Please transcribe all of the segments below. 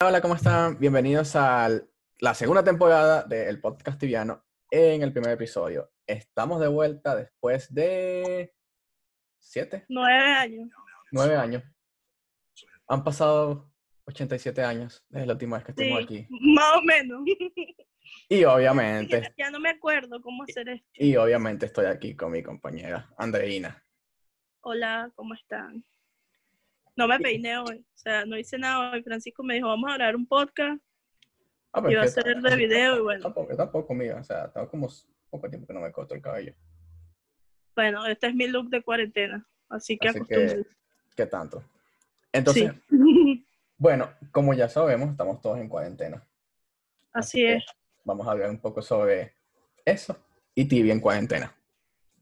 Hola, ¿cómo están? Bienvenidos a la segunda temporada del podcast tibiano en el primer episodio. Estamos de vuelta después de siete, Nueve años. nueve años. Han pasado 87 años desde la última vez que Sí, estuvimos aquí. más o menos. Y obviamente, ya no me acuerdo cómo hacer esto. y obviamente estoy aquí con mi compañera Andreina. Hola, ¿cómo están? No me peiné hoy, o sea, no hice nada hoy. Francisco me dijo, vamos a grabar un podcast, Ah, pero iba a hacer de video y bueno, Tampoco, tampoco, mía. O sea, tengo como poco tiempo que no me corto el cabello. bueno, este es mi look de cuarentena, así que Así que. ¿qué tanto? Entonces, Sí. bueno, como ya sabemos, estamos todos en cuarentena. Así es. Vamos a hablar un poco sobre eso y tibia en cuarentena.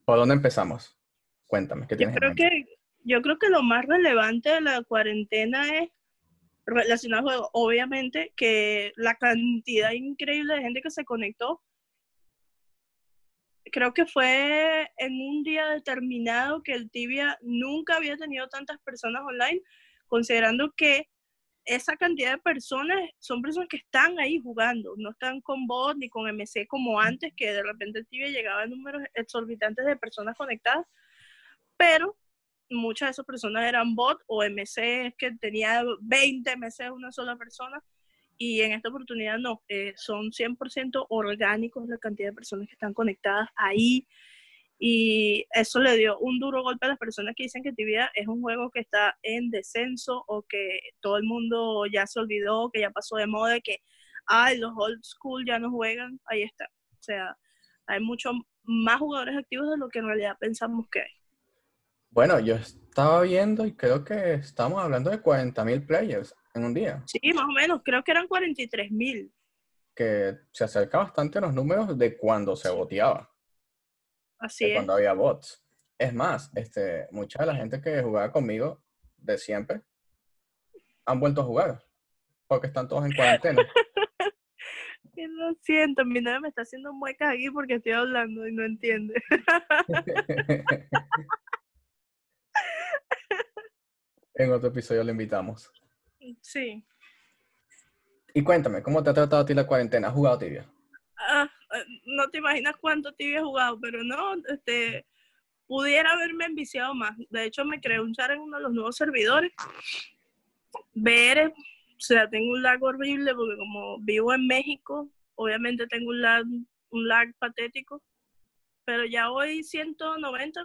¿Por dónde empezamos? Cuéntame, ¿qué Yo tienes en creo mente? Yo creo que lo más relevante de la cuarentena es relacionado. Obviamente que la cantidad increíble de gente que se conectó, creo que fue en un día determinado que el Tibia nunca había tenido tantas personas online, considerando que esa cantidad de personas son personas que están ahí jugando, no están con bot ni con MC como antes, que de repente el Tibia llegaba a números exorbitantes de personas conectadas, pero muchas de esas personas eran bot o MC que tenía 20 MC una sola persona y en esta oportunidad no, eh, son 100% orgánicos la cantidad de personas que están conectadas ahí y eso le dio un duro golpe a las personas que dicen que Tibia es un juego que está en descenso o que todo el mundo ya se olvidó, que ya pasó de moda, que ay, los old school ya no juegan, ahí está. O sea, hay muchos más jugadores activos de lo que en realidad pensamos que hay. Bueno, yo estaba viendo y creo que estamos hablando de 40.000 players en un día, Sí, más o menos, creo que eran 43 mil. que se acerca bastante a los números de cuando se boteaba, Así de es. cuando había bots. Es más, este, mucha de la gente que jugaba conmigo de siempre han vuelto a jugar porque están todos en cuarentena. Lo siento, mi novia me está haciendo muecas aquí porque estoy hablando y no entiende. en otro episodio le invitamos. Sí. Y cuéntame, ¿cómo te ha tratado a ti la cuarentena? ¿Has jugado tibia? Ah, eh, no te imaginas cuánto tibia he jugado, pero no, este, pudiera haberme enviciado más. De hecho, me creé un chat en uno de los nuevos servidores. Ver, o sea, tengo un lag horrible porque como vivo en México, obviamente tengo un lag, un lag patético, pero ya hoy 190,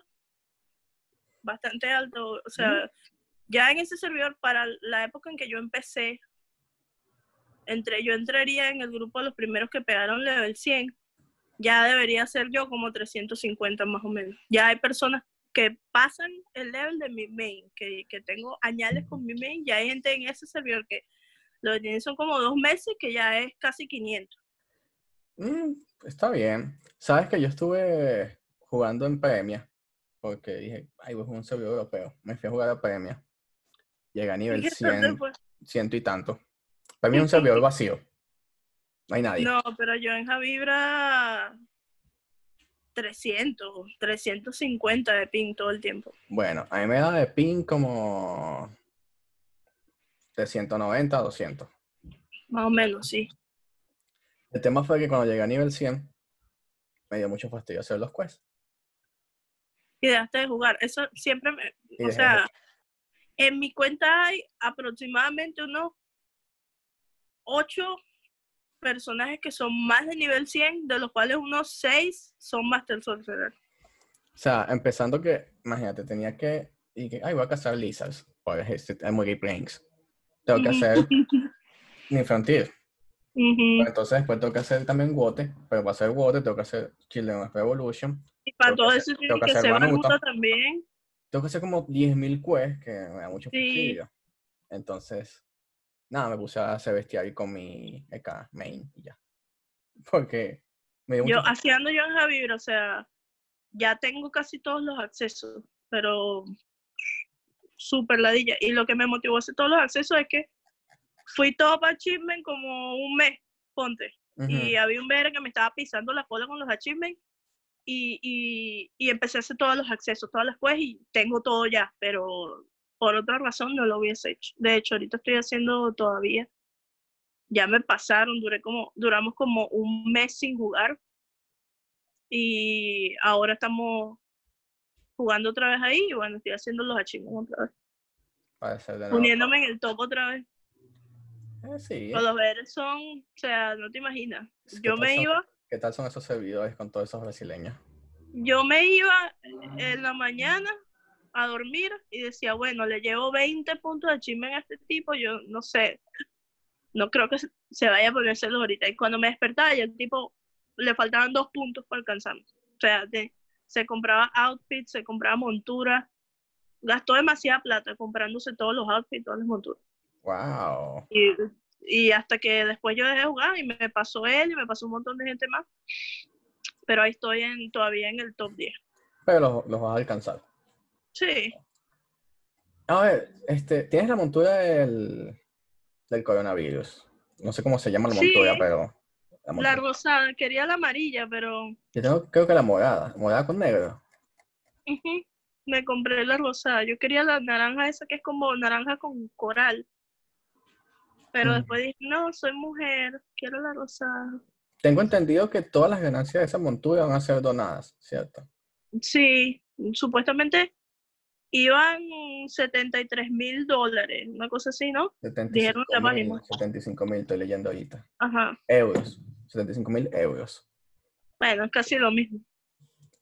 bastante alto. O sea, ya en ese servidor, para la época en que yo empecé, entre, yo entraría en el grupo de los primeros que pegaron level 100, ya debería ser yo como 350 más o menos. Ya hay personas que pasan el level de mi main, que, que tengo añales con mi main, ya hay gente en ese servidor que lo que tienen son como dos meses, que ya es casi 500. Mm, está bien. Sabes que yo estuve jugando en Premia porque dije, ay, voy a un servidor europeo. Me fui a jugar a Premia. Llegué a nivel ¿Y qué tal te 100, fue? ciento y tanto. Para mí es un servidor vacío. No hay nadie. No, pero yo en Javibra 300, 350 de ping todo el tiempo. Bueno, a mí me da de ping como de 190 a 200. Más o menos, sí. El tema fue que cuando llegué a nivel 100, me dio mucho fastidio hacer los quests. y dejaste de jugar. Eso siempre me, Y o sea, en mi cuenta hay aproximadamente unos ocho personajes que son más de nivel 100, de los cuales unos seis son Master Sorcerer. O sea, empezando que, imagínate, tenía que, y que, ay, voy a cazar lizards por este Emory Plains. Tengo que hacer. Ujú. Entonces después tengo que hacer también Wote, pero para hacer Wote tengo que hacer Children of Revolution. Y para todo eso tiene que que hacer. Banuta también. Tengo que hacer como 10.000 quests, que me da mucho Sí. fastidio. Entonces, nada, me puse a hacer bestiario con mi EK main y ya. Porque me dio Yo, mucho así ando yo en Javier, o sea, ya tengo casi todos los accesos, pero súper ladilla. Y lo que me motivó a hacer todos los accesos es que fui top achievement como un mes, ponte. Y había un VR que me estaba pisando la cola con los achievements y, y, y empecé a hacer todos los accesos, todas las quests y tengo todo ya, pero por otra razón no lo hubiese hecho. De hecho, ahorita estoy haciendo todavía ya me pasaron, duré como, duramos como un mes sin jugar. Y ahora estamos jugando otra vez ahí y bueno, estoy haciendo los achievements otra vez. Poniéndome en el top otra vez. Eh, sí. Los ver son, o sea, no te imaginas. Es que Yo me son- iba, ¿Qué tal son esos servidores con todos esos brasileños? yo me iba en la mañana a dormir y decía, bueno, le llevo 20 puntos de achievement a este tipo, yo no sé, no creo que se- vaya a ponérselos ahorita. Y cuando me despertaba, ya el tipo le faltaban dos puntos para alcanzarme. O sea, de- se compraba outfits, se compraba monturas, gastó demasiada plata comprándose todos los outfits, todas las monturas. ¡Wow! Y, y hasta que después yo dejé de jugar y me pasó él y me pasó un montón de gente más. Pero ahí estoy en, todavía en el top 10. Pero los, los vas a alcanzar. Sí, A ver, este, tienes la montura del, del coronavirus. No sé cómo se llama la Sí. montura, pero. La rosada, quería la amarilla, pero Yo tengo, creo que la morada. Morada con negro. me compré la rosada. Yo quería la naranja esa que es como naranja con coral. Pero Mm. después dije, no, soy mujer, quiero la rosada. Tengo entendido que todas las ganancias de esa montura van a ser donadas, ¿cierto? Sí, supuestamente iban 73 mil dólares, una cosa así, ¿no? Dijeron en la 75 mil, página. 75 mil, estoy leyendo ahorita. Ajá. Euros. 75 mil euros. Bueno, es casi lo mismo.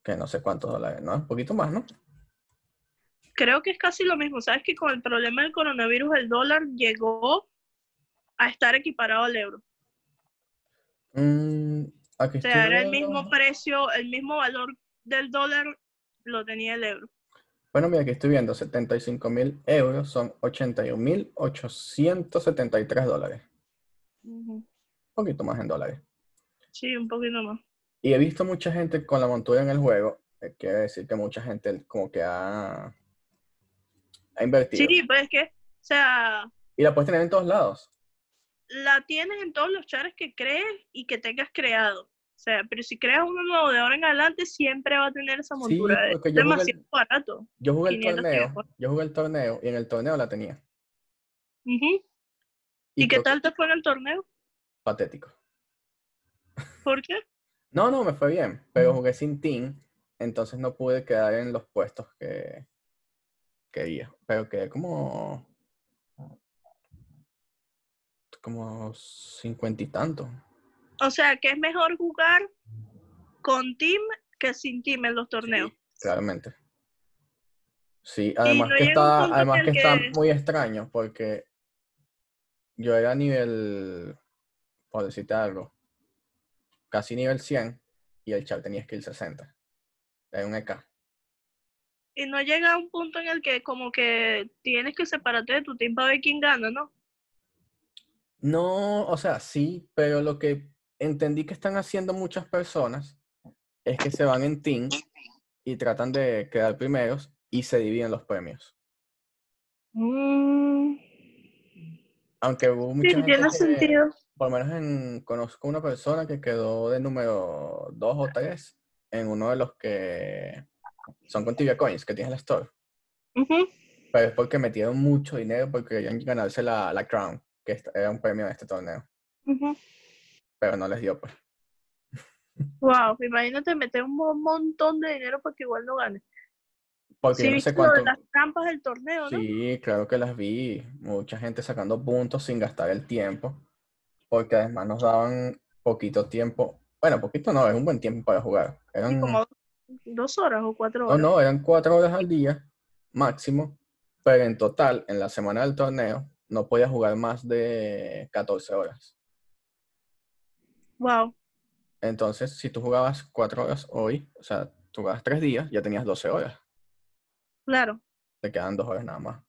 Que no sé cuántos dólares, ¿no? Un poquito más, ¿no? Creo que es casi lo mismo. Sabes que con el problema del coronavirus el dólar llegó a estar equiparado al euro. Mm, aquí O sea, era el mismo precio, el mismo valor del dólar lo tenía el euro. Bueno, mira, aquí estoy viendo 75 mil euros son 81 mil 873 dólares. Ujú. Un poquito más en dólares. Sí, un poquito más. Y he visto mucha gente con la montura en el juego. eh, quiere decir que mucha gente como que ha, ha invertido. Sí, pues es que, o sea, Y la puedes tener en todos lados. La tienes en todos los chats que crees y que tengas creado. O sea, pero si creas uno nuevo de ahora en adelante, siempre va a tener esa Sí, montura. es jugué el- demasiado barato. Yo jugué el 500 torneo. Yo jugué el torneo y en el torneo la tenía. Ujú. ¿Y, qué tal te fue en el torneo? Patético. ¿Por qué? No, no, me fue bien, pero jugué sin team, entonces no pude quedar en los puestos que quería. Pero quedé como. Como cincuenta y tanto. O sea, que es mejor jugar con team que sin team en los torneos. Sí, claramente. Sí, además no que está, además que está muy extraño porque yo era nivel, por decirte algo, casi nivel 100 y el chat tenía skill 60. Era un EK. Y no llega a un punto en el que como que tienes que separarte de tu team para ver quién gana, ¿no? No, o sea, sí, pero lo que entendí que están haciendo muchas personas es que se van en team y tratan de quedar primeros y se dividen los premios. Mm, Aunque hubo sí, mucha gente tiene que, sentido. por lo menos en, conozco una persona que quedó de número 2 o 3 en uno de los que son con Tibia Coins, que tiene la store. Pero es porque metieron mucho dinero porque querían ganarse la, la Crown, que era un premio de este torneo. Pero no les dio, pues. Wow, imagínate meter un mo- montón de dinero para que igual no gane. Porque Sí, yo no sé cuánto. las trampas del torneo, ¿no? Sí, claro que las vi. Mucha gente sacando puntos sin gastar el tiempo. Porque además nos daban poquito tiempo. Bueno, poquito no, es un buen tiempo para jugar. Sí, Eran, como dos horas o cuatro no, horas. no, eran cuatro horas al día máximo. Pero en total, en la semana del torneo, no podía jugar más de 14 horas. Wow. Entonces, si tú jugabas cuatro horas hoy, o sea, tú jugabas tres días, ya tenías 12 horas. Claro. Te quedan dos horas nada más.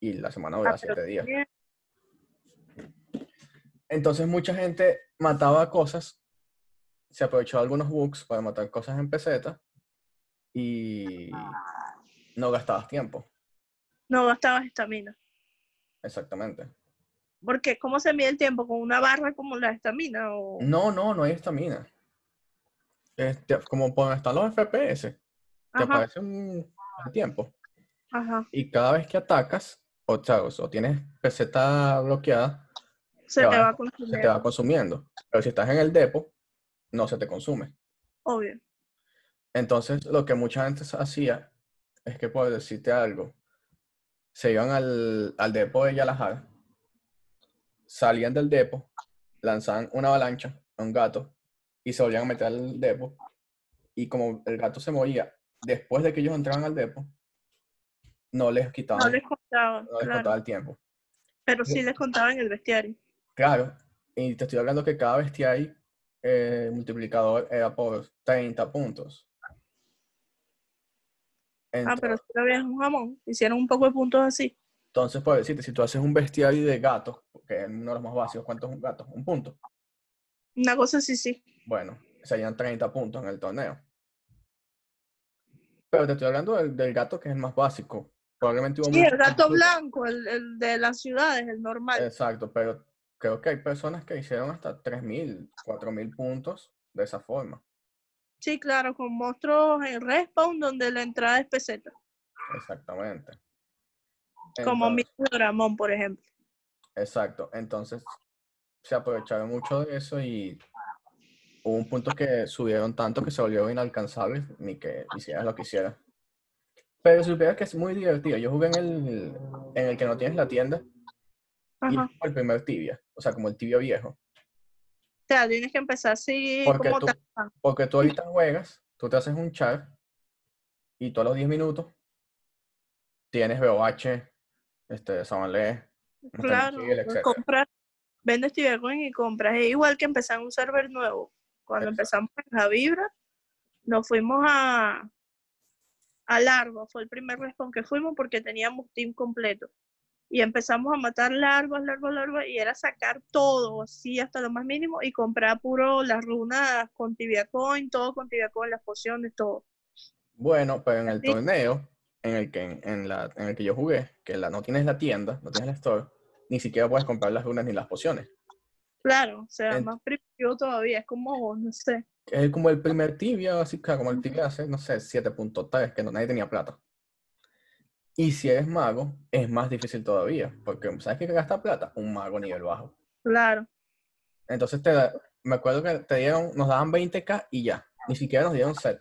Y la semana Ah, dura pero siete días. bien. Entonces mucha gente mataba cosas, se aprovechó de algunos bugs para matar cosas en peseta y no gastabas tiempo. No gastabas estamina. Exactamente. Porque ¿cómo se mide el tiempo? ¿Con una barra como la estamina? O... No, no, no hay estamina. Este, como donde están los FPS, te Ajá, aparece un tiempo. ajá. Y cada vez que atacas, o, sea, o tienes peseta bloqueada, Se Te te va- va se consumiendo, te va consumiendo. Pero si estás en el depo, no se te consume. obvio. Entonces, lo que mucha gente hacía es que, por decirte algo, se iban al, al depo de Yalajara, salían del depo, lanzaban una avalancha a un gato y se volvían a meter al depo. Y como el gato se movía después de que ellos entraban al depo, no les quitaban, No les contaba, no les claro. el tiempo. Pero sí les contaba en el bestiario. Claro, y te estoy hablando que cada bestiario eh, multiplicador era por 30 puntos. Ah, pero si lo habías un jamón. Hicieron un poco de puntos así. entonces, por decirte, si tú haces un bestiario de gatos, que es uno de los más básicos, ¿cuánto es un gato? Un punto. Una cosa así, sí. Bueno, serían 30 puntos en el torneo. Pero te estoy hablando del, del gato que es el más básico. Probablemente hubo Sí, el gato blanco, el, el de las ciudades, el normal. Exacto, pero creo que hay personas que hicieron hasta 3.000, 4.000 puntos de esa forma. Sí, claro, con monstruos en respawn donde la entrada es peseta. Exactamente. Como mi Dramón, por ejemplo. Exacto. Entonces se aprovecharon mucho de eso y hubo un punto que subieron tanto que se volvieron inalcanzables ni que hicieras lo que hicieras. Pero supieras que es muy divertido. Yo jugué en el, en el que no tienes la tienda y es Ajá. como el primer tibia, o sea, como el tibia viejo. Sea, tienes que empezar así Porque como tú- Tarzán. Porque tú ahorita juegas, tú te haces un char y todos los 10 minutos tienes BOH, este, Sabanlé, Claro, Chile, compras, vendes Tibercoin y compras. Es igual que empezar un server nuevo. Cuando Exacto. empezamos en la Vibra, nos fuimos a, a Largo. Fue el primer respawn que fuimos porque teníamos team completo. Y empezamos a matar larvas, larvas, larvas, y era sacar todo, así hasta lo más mínimo, y comprar puro las runas con Tibia Coin, todo con Tibia Coin, las pociones, todo. Bueno, pero en el Sí. torneo en el que, en, la, en el que yo jugué, que la, no tienes la tienda, no tienes la store, ni siquiera puedes comprar las runas ni las pociones. Claro, o sea, En- más primitivo todavía, es como, no sé. Es como el primer tibia, así que como el tibia hace, no sé, 7.3, que no, nadie tenía plata. Y si eres mago, es más difícil todavía, porque ¿sabes qué gasta plata? Un mago nivel bajo. Claro. Entonces te da- me acuerdo que te dieron, nos daban 20k y ya, ni siquiera nos dieron set.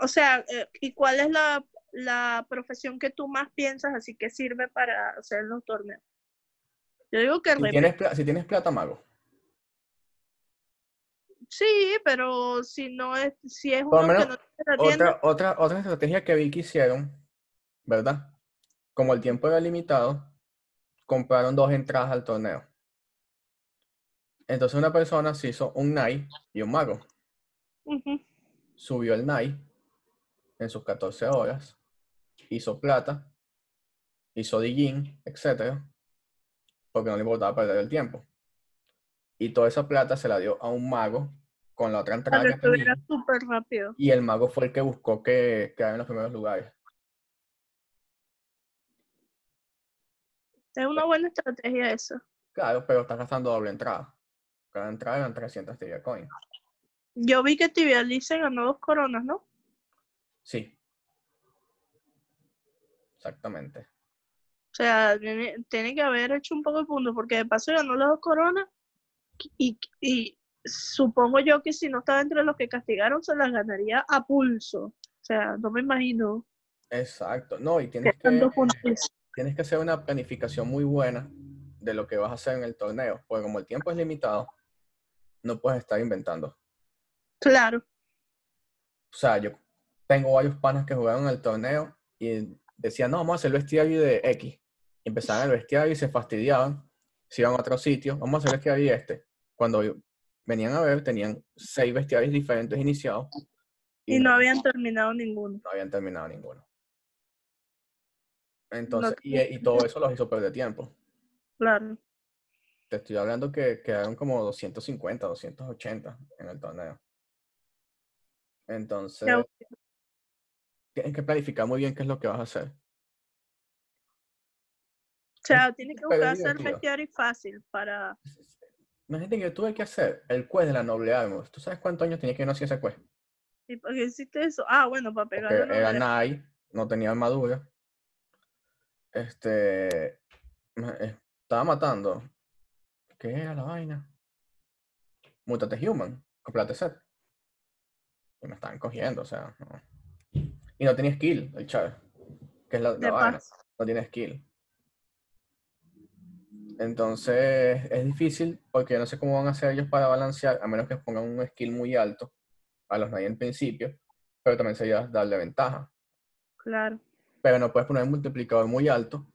O sea, eh, ¿y cuál es la, la profesión que tú más piensas así que sirve para hacer los torneos? Yo digo que Si tienes, si tienes plata, mago. sí, pero si no es, si es que no otra estrategia que vi que hicieron, ¿verdad? Como el tiempo era limitado, compraron dos entradas al torneo. Entonces una persona se hizo un Nai y un mago. Subió el Nai en sus 14 horas, hizo plata, hizo Dijin, etc. Porque no le importaba perder el tiempo. Y toda esa plata se la dio a un mago con la otra entrada que tenía. súper rápido. Y el mago fue el que buscó que quedara en los primeros lugares. Es una buena estrategia esa. Claro, pero estás gastando doble entrada. Cada entrada eran 300 tibia coin. Yo vi que Tibialí se ganó dos coronas, ¿no? Sí. Exactamente. O sea, tiene, tiene que haber hecho un poco de puntos, porque de paso ganó las dos coronas y, y supongo yo que si no estaba entre los que castigaron, se las ganaría a pulso. O sea, no me imagino Exacto. No, y que tienes que. Tienes que hacer una planificación muy buena de lo que vas a hacer en el torneo. Porque como el tiempo es limitado, no puedes estar inventando. Claro, O sea, yo tengo varios panas que jugaron el torneo y decían, no, vamos a hacer el bestiario de X. Y empezaban el bestiario y se fastidiaban. Se iban a otro sitio, vamos a hacer el bestiario de este. Cuando venían a ver, tenían seis bestiarios diferentes iniciados. y no habían terminado ninguno. no habían terminado ninguno. Entonces, y, y todo eso los hizo perder tiempo. Claro. Te estoy hablando que quedaron como 250, 280 en el torneo. Entonces, Ya, tienes que planificar muy bien qué es lo que vas a hacer. O sea, tiene que buscar hacer divertido. bestiario fácil para... Imagínate que tuve que hacer el quest de la noble armor. ¿Tú sabes cuántos años tenía que no hacía ese quest? ¿Y por qué hiciste eso? Ah, bueno, para Porque pegarle era Nai, no tenía armadura. Este, me- eh, estaba matando ¿qué era la vaina? Mutate Human, complete set. Y me estaban cogiendo, o sea, no. Y no tenía skill, el Chávez. Que es la, la vaina. No tiene skill. Entonces es difícil porque no sé cómo van a hacer ellos para balancear, a menos que pongan un skill muy alto a los Knight en principio, pero también sería darle ventaja. Claro. Pero no puedes poner un multiplicador muy alto,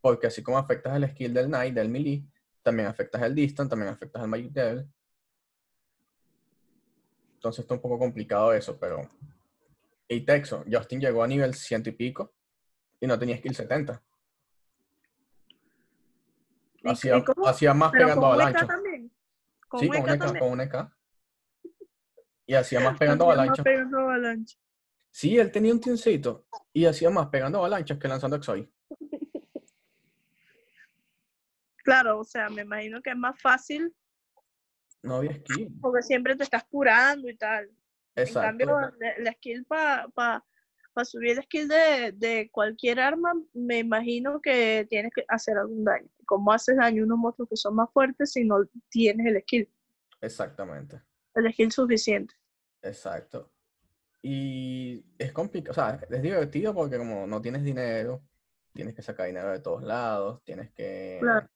porque así como afectas el skill del Knight, del melee, también afectas el distance, también afectas el Magic Devil. Entonces está un poco complicado eso, pero... Y Texo, Justin llegó a nivel ciento y pico y no tenía skill 70. ¿Y- Hacía, hacía más Pero pegando con un EK avalancha. también. Con Sí, con un EK con un EK. Y hacía más pegando Hacía Sí, él tenía un tincito y hacía más pegando avalanchas que lanzando Exoy. Claro, o sea, me imagino que es más fácil No había skill. porque siempre te estás curando y tal. Exacto. En cambio, la, la skill para subir el skill de, de cualquier arma, me imagino que tienes que hacer algún daño. ¿Cómo haces daño a unos monstruos que son más fuertes si no tienes el skill? Exactamente. El skill suficiente. Exacto. Y es complicado, o sea, es divertido porque como no tienes dinero, tienes que sacar dinero de todos lados, tienes que Claro.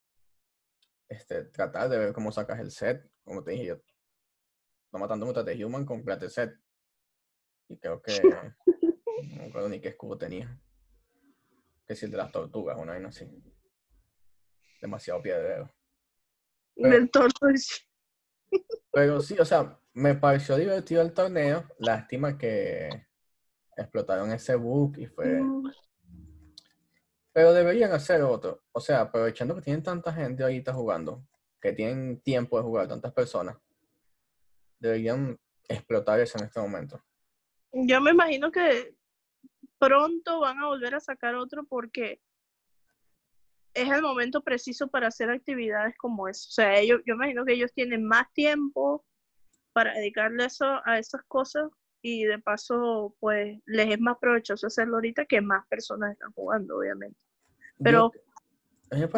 este, tratar de ver cómo sacas el set. Como te dije, yo no matando mutate human complete set. Y creo que no me acuerdo ni qué escudo tenía. Que si el de las tortugas, una vaina así. Demasiado piedrero. Pero- El torso es- Pero sí, o sea, me pareció divertido el torneo. Lástima que explotaron ese bug y fue. Pero deberían hacer otro. O sea, aprovechando que tienen tanta gente ahorita jugando, que tienen tiempo de jugar, tantas personas, deberían explotar eso en este momento. Yo me imagino que pronto van a volver a sacar otro porque es el momento preciso para hacer actividades como eso. O sea, ellos, yo imagino que ellos tienen más tiempo para dedicarle eso a esas cosas y de paso, pues les es más provechoso hacerlo ahorita que más personas están jugando, obviamente. Pero Yo-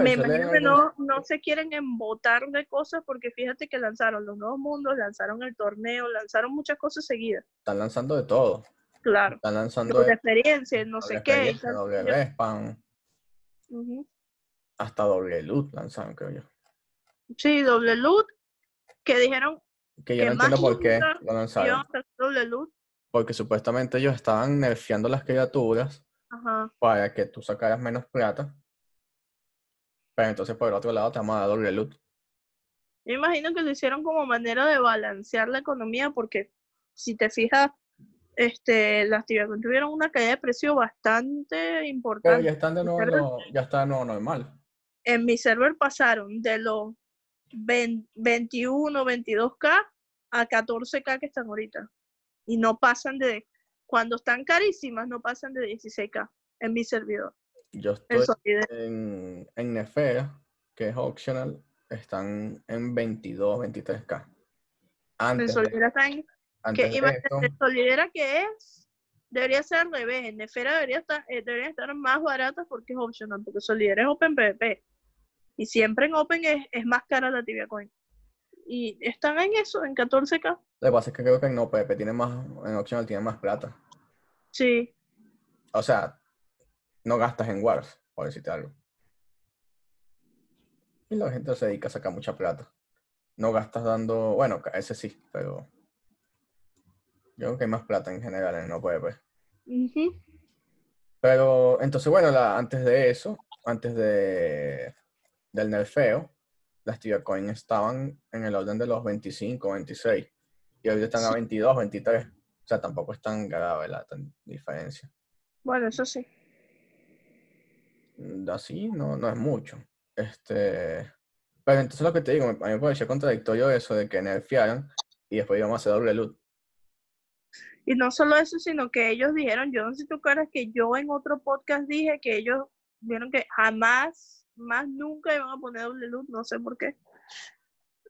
me imagino que no, no se quieren embotar de cosas porque fíjate que lanzaron los nuevos mundos, lanzaron el torneo, lanzaron muchas cosas seguidas. Están lanzando de todo. Claro. Están lanzando de experiencia, no sé qué. doble hasta doble loot lanzaron, creo yo. Sí, doble loot, que dijeron Que yo no entiendo por qué lo lanzaron. Porque supuestamente ellos estaban nerfeando las criaturas Ajá. para que tú sacaras menos plata. Pero entonces por el otro lado te vamos a dar doble loot. Yo imagino que lo hicieron como manera de balancear la economía porque si te fijas, este, las actividades tuvieron una caída de precio bastante Pero importante. ya están de nuevo, Pero- ya está de nuevo normal. en mi server pasaron de los 20 21, 22k a 14k que están ahorita. Y no pasan de, cuando están carísimas, no pasan de 16k en mi servidor. Yo estoy en, en Nefera, que es optional, están en 22, 23k. En Antes que de Solidera que es, debería ser al revés. En Nefera debería estar, eh, deberían estar más baratas porque es optional, porque Solidera es Open PvP. Y siempre en Open es, es más cara la tibia coin. Y están en eso, en 14k. lo que pasa es que creo que en OPP tiene más, en optional tiene más plata. Sí, O sea, no gastas en Wars, por decirte algo. Y la gente se dedica a sacar mucha plata. No gastas dando, bueno, ese sí, pero yo creo que hay más plata en general en OPP. Ujú. Pero entonces, bueno, la- antes de eso, antes de, del nerfeo, las Tibia Coin estaban en el orden de los 25, 26. Y ahorita están a Sí. 22, 23. O sea, tampoco es tan grave la tan- diferencia. Bueno, eso sí. Mm, Así no, no es mucho. Este, pero entonces lo que te digo, a mí me pareció contradictorio eso de que nerfearan y después íbamos a hacer doble loot. Y no solo eso, sino que ellos dijeron, yo no sé si tú acuerdas que yo en otro podcast dije que ellos vieron que jamás, más nunca iban a poner doble luz, no sé por qué.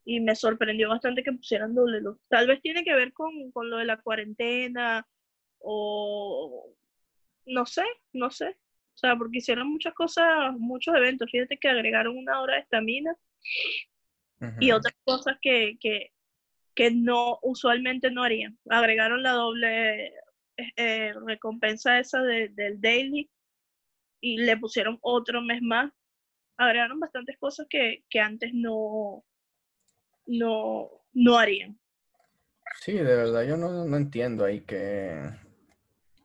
Y me sorprendió bastante que pusieran doble luz. Tal vez tiene que ver con, con lo de la cuarentena o no sé, no sé. O sea, porque hicieron muchas cosas, muchos eventos. Fíjate que agregaron una hora de estamina y otras cosas que, que, que no usualmente no harían. Agregaron la doble eh, eh, recompensa esa de- del daily y le pusieron otro mes más. Agregaron bastantes cosas que, que antes no, no, no harían. Sí, de verdad yo no, no entiendo ahí que,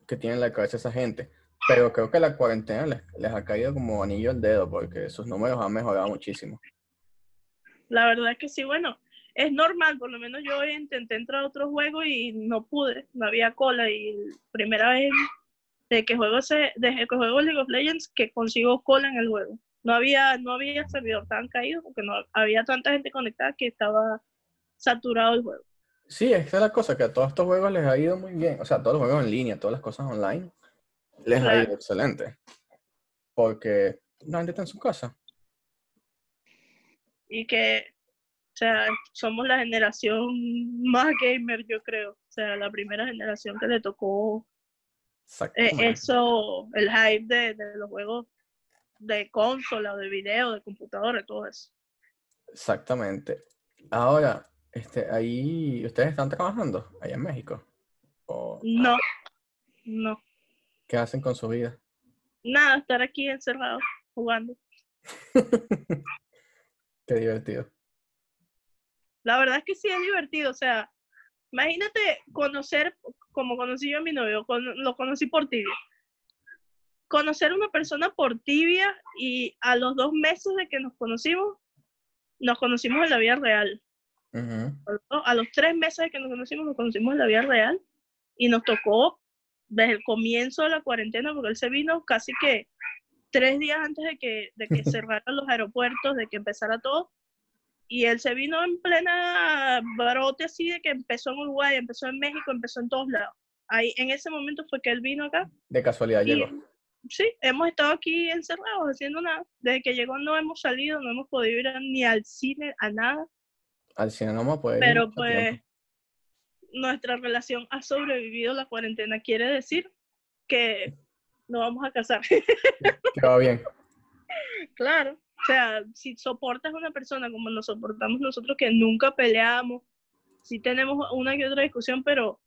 que tiene en la cabeza esa gente. Pero creo que la cuarentena les, les ha caído como anillo al dedo porque sus números han mejorado muchísimo. La verdad es que sí, bueno, es normal, por lo menos yo hoy intenté entrar a otro juego y no pude, no había cola y primera vez de que juego ese, desde que juego League of Legends que consigo cola en el juego. No había, no había servidor tan caído porque no había tanta gente conectada que estaba saturado el juego. Sí, esa es la cosa, que a todos estos juegos les ha ido muy bien. O sea, todos los juegos en línea, todas las cosas online, les ha ido excelente. Porque la gente está en su casa. Y que, o sea, somos la generación más gamer, yo creo. O sea, la primera generación que le tocó eh, eso, el hype de, de los juegos de consola, de video, de computadora, todo eso. Exactamente. Ahora, este, ahí, ¿ustedes están trabajando allá en México? ¿O No, no. qué hacen con su vida? Nada, estar aquí encerrado, jugando. Qué divertido. La verdad es que sí es divertido, o sea, imagínate conocer, como conocí yo a mi novio, con- lo conocí por tibia. Conocer a una persona por tibia y a los dos meses de que nos conocimos, nos conocimos en la vida real. Ujú. ¿no? A los tres meses de que nos conocimos, nos conocimos en la vida real y nos tocó desde el comienzo de la cuarentena, porque él se vino casi que tres días antes de que, de que cerraran los aeropuertos, de que empezara todo. Y él se vino en plena brote así de que empezó en Uruguay, empezó en México, empezó en todos lados. Ahí, en ese momento fue que él vino acá. De casualidad Y, llegó. Sí, hemos estado aquí encerrados haciendo nada. Desde que llegó no hemos salido, no hemos podido ir ni al cine, a nada. Al cine no poder ir Pero pues nuestra relación ha sobrevivido la cuarentena. Quiere decir que nos vamos a casar. Que va bien. claro. O sea, si soportas a una persona como nos soportamos nosotros, que nunca peleamos, si tenemos una que otra discusión, pero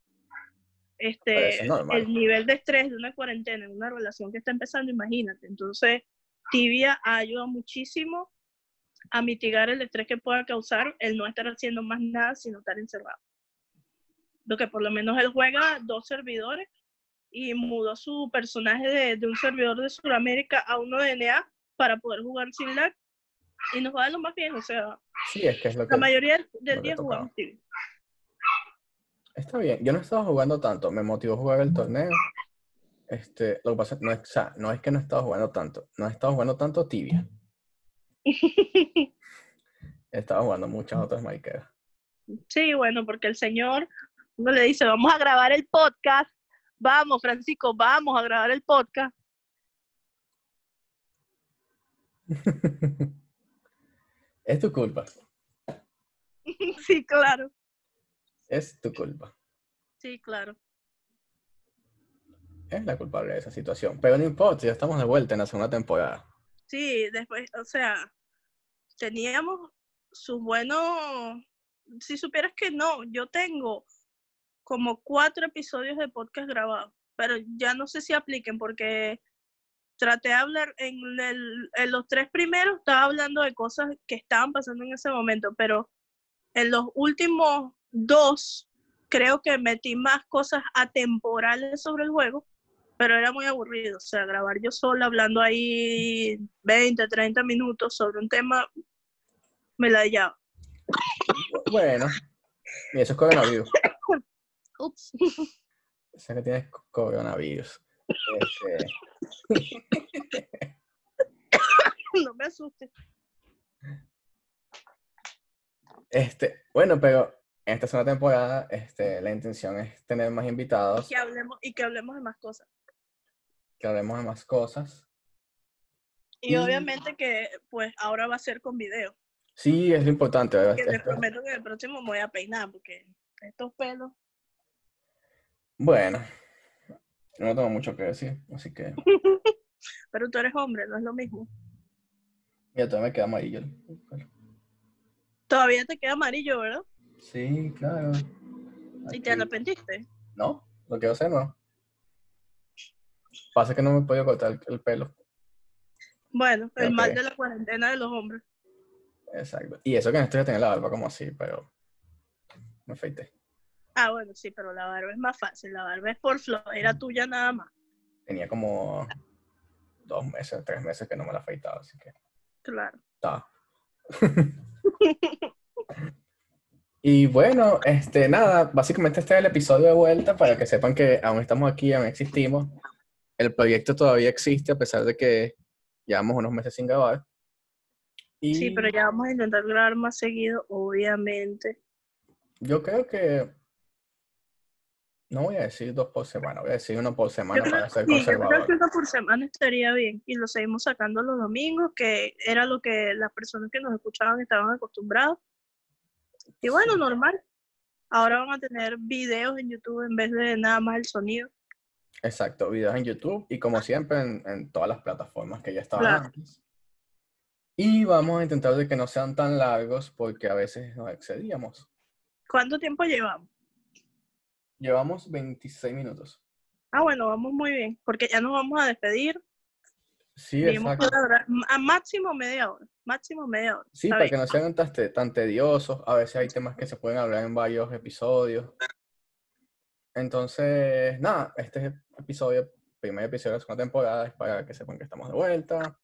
este, el nivel de estrés de una cuarentena en una relación que está empezando, imagínate. Entonces, Tibia ha ayudado muchísimo a mitigar el estrés que pueda causar el no estar haciendo más nada sino estar encerrado. Lo que por lo menos él juega dos servidores y mudó su personaje de, de un servidor de Sudamérica a uno de NA para poder jugar sin lag y nos va a dar lo más bien. O sea, Sí, es que es lo que la mayoría del, que día jugamos Tibia. Está bien. Yo no estaba jugando tanto. Me motivó a jugar el torneo. Este, lo que pasa no es, o sea, no es que no estaba jugando tanto. No he estado jugando tanto tibia. He estado jugando muchas otras mariqueras. Sí, bueno, porque el señor uno le dice, vamos a grabar el podcast. Vamos, Francisco, vamos a grabar el podcast. Es tu culpa. sí, claro. Es tu culpa. Sí, claro. Es la culpable de esa situación. Pero no importa, ya estamos de vuelta en la segunda temporada. Sí, después, o sea, teníamos sus buenos, si supieras que no, yo tengo como cuatro episodios de podcast grabados, pero ya no sé si apliquen porque traté de hablar en, el- en los tres primeros, estaba hablando de cosas que estaban pasando en ese momento, pero en los últimos dos creo que metí más cosas atemporales sobre el juego, pero era muy aburrido, o sea, grabar yo sola hablando ahí 20, 30 minutos sobre un tema, me la hallaba. Bueno, y eso es coronavirus. Ups. Sé que tienes co- coronavirus. Este, no me asustes. este, bueno, pero en esta segunda temporada este, la intención es tener más invitados, Que hablemos, y que hablemos de más cosas. que hablemos de más cosas. Y Y- obviamente que pues ahora va a ser con video. Sí, es lo importante. Que les prometo que el próximo me voy a peinar porque estos pelos. Bueno, no tengo mucho que decir, así que Pero tú eres hombre, no es lo mismo. ya todavía me queda amarillo. Todavía te queda amarillo, ¿verdad? Sí, claro. ¿Y te arrepentiste? No, lo quiero hacer, no. Pasa que no me puedo cortar el, el pelo. Bueno, el mal de la cuarentena de los hombres. Exacto. Y eso que no estoy teniendo la barba como así, pero me afeité. Ah, bueno, sí, pero la barba es más fácil. La barba es por flojera tuya nada más. Tenía como dos meses, tres meses que no me la afeitaba, así que Claro. está. Y bueno, este, nada, básicamente este es el episodio de vuelta para que sepan que aún estamos aquí, aún existimos. El proyecto todavía existe a pesar de que llevamos unos meses sin grabar. Y Sí, pero ya vamos a intentar grabar más seguido, obviamente. yo creo que no voy a decir dos por semana, voy a decir uno por semana creo, para ser sí, yo creo conservador. que uno por semana estaría bien. Y lo seguimos sacando los domingos, que era lo que las personas que nos escuchaban estaban acostumbrados. Y bueno, normal. Ahora van a tener videos en YouTube en vez de nada más el sonido. Exacto, videos en YouTube y como siempre en, en todas las plataformas que ya estaban Claro. antes. Y vamos a intentar de que no sean tan largos porque a veces nos excedíamos. ¿Cuánto tiempo llevamos? Llevamos 26 minutos. Ah, bueno, vamos muy bien, porque ya nos vamos a despedir. Sí, que exacto. a máximo media hora. Máximo media hora. Sí, para bien. que no sean tan, tan tediosos. A veces hay temas que se pueden hablar en varios episodios. Entonces, nada, este episodio, primer episodio de la segunda temporada, es para que sepan que estamos de vuelta.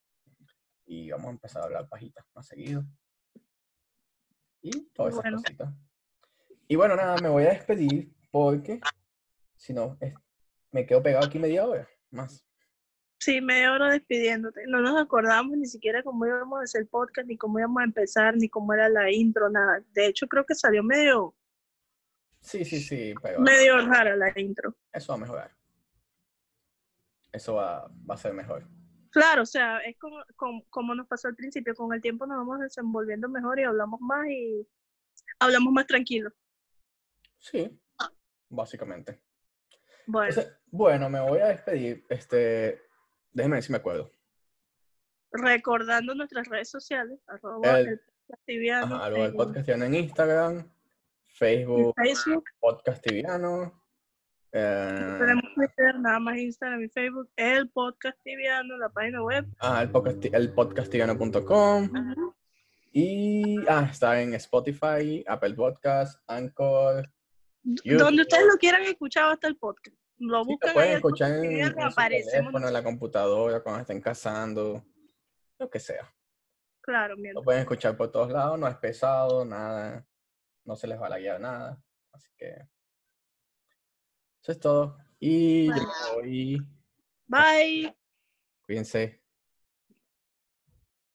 Y vamos a empezar a hablar pajitas más seguido. Y todas esas Bueno. cositas. Y bueno, nada, me voy a despedir porque si no, es- me quedo pegado aquí media hora más. Sí, media hora despidiéndote. No nos acordamos ni siquiera cómo íbamos a hacer el podcast, ni cómo íbamos a empezar, ni cómo era la intro, nada. De hecho, creo que salió medio, Sí, sí, sí, pero medio rara la intro. eso va a mejorar. Eso va, va a ser mejor. Claro, o sea, es como, como, como nos pasó al principio, con el tiempo nos vamos desenvolviendo mejor y hablamos más y hablamos más tranquilo. Sí, básicamente. Bueno, Entonces, bueno, me voy a despedir. Este, déjenme ver si me acuerdo. recordando nuestras redes sociales, arroba El- el podcast tibiano Ajá, algo del en podcast tiviano en Instagram, Facebook, Facebook, podcast tiviano. eh, tenemos Twitter, nada más Instagram y Facebook, el podcast tibiano, la página web. ah, el podcast, el. Y ah, está en Spotify, Apple Podcast, Anchor. YouTube. Donde ustedes lo quieran escuchar hasta el podcast. Lo Sí, buscan lo pueden ahí, escuchar en, en su teléfono, en la computadora, cuando estén cazando, lo que sea. Claro, Lo mientras. pueden escuchar por todos lados, no es pesado, nada, no se les va a laguear nada. Así que eso es todo. Y yo voy. Bye. Cuídense.